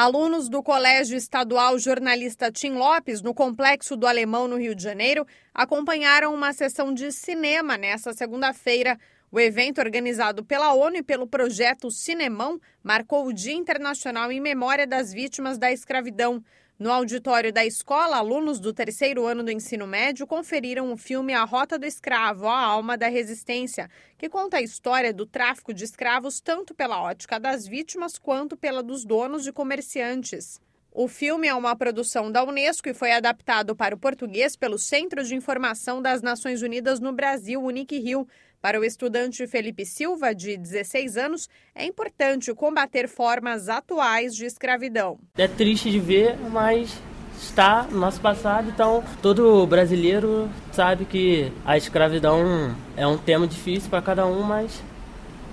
Alunos do Colégio Estadual Jornalista Tim Lopes, no Complexo do Alemão, no Rio de Janeiro, acompanharam uma sessão de cinema nesta segunda-feira. O evento, organizado pela ONU e pelo projeto Cinemão, marcou o Dia Internacional em Memória das Vítimas da Escravidão. No auditório da escola, alunos do terceiro ano do ensino médio conferiram o filme A Rota do Escravo, a Alma da Resistência, que conta a história do tráfico de escravos tanto pela ótica das vítimas quanto pela dos donos e comerciantes. O filme é uma produção da Unesco e foi adaptado para o português pelo Centro de Informação das Nações Unidas no Brasil, Unic-Rio. Para o estudante Felipe Silva, de 16 anos, é importante combater formas atuais de escravidão. É triste de ver, mas está no nosso passado, então todo brasileiro sabe que a escravidão é um tema difícil para cada um, mas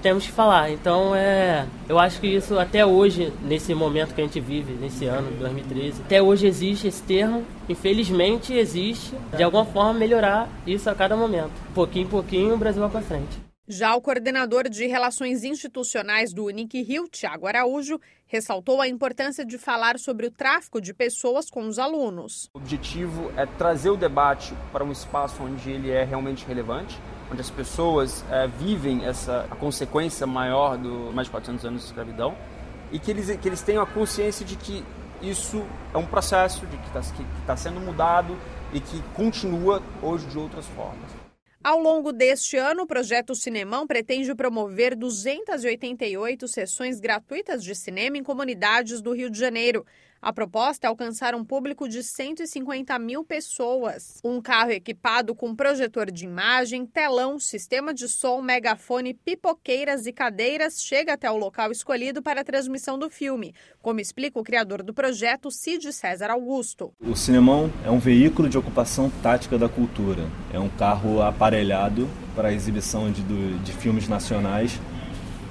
temos que falar. Então, é, eu acho que isso até hoje, nesse momento que a gente vive, nesse ano de 2013, até hoje existe esse termo. Infelizmente existe. De alguma forma melhorar isso a cada momento. Pouquinho em pouquinho o Brasil vai para frente. Já o coordenador de Relações Institucionais do Unic Rio, Tiago Araújo, ressaltou a importância de falar sobre o tráfico de pessoas com os alunos. O objetivo é trazer o debate para um espaço onde ele é realmente relevante, onde as pessoas é, vivem essa a consequência maior do mais de 400 anos de escravidão e que eles, que eles tenham a consciência de que isso é um processo, de que está tá sendo mudado e que continua hoje de outras formas. Ao longo deste ano, o projeto Cinemão pretende promover 288 sessões gratuitas de cinema em comunidades do Rio de Janeiro. A proposta é alcançar um público de 150 mil pessoas. Um carro equipado com projetor de imagem, telão, sistema de som, megafone, pipoqueiras e cadeiras chega até o local escolhido para a transmissão do filme, como explica o criador do projeto, Cid César Augusto. O Cinemão é um veículo de ocupação tática da cultura. É um carro aparelhado para a exibição de, de filmes nacionais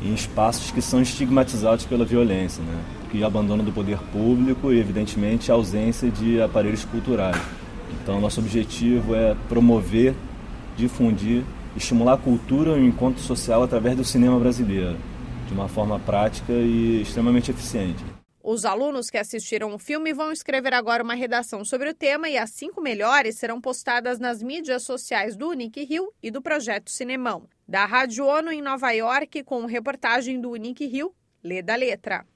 em espaços que são estigmatizados pela violência. Né? que abandono do poder público e, evidentemente, a ausência de aparelhos culturais. Então, nosso objetivo é promover, difundir, estimular a cultura e o encontro social através do cinema brasileiro, de uma forma prática e extremamente eficiente. Os alunos que assistiram o filme vão escrever agora uma redação sobre o tema e as cinco melhores serão postadas nas mídias sociais do Unic Rio e do Projeto Cinemão. Da Rádio ONU em Nova York, com reportagem do Unic Rio, lê da letra.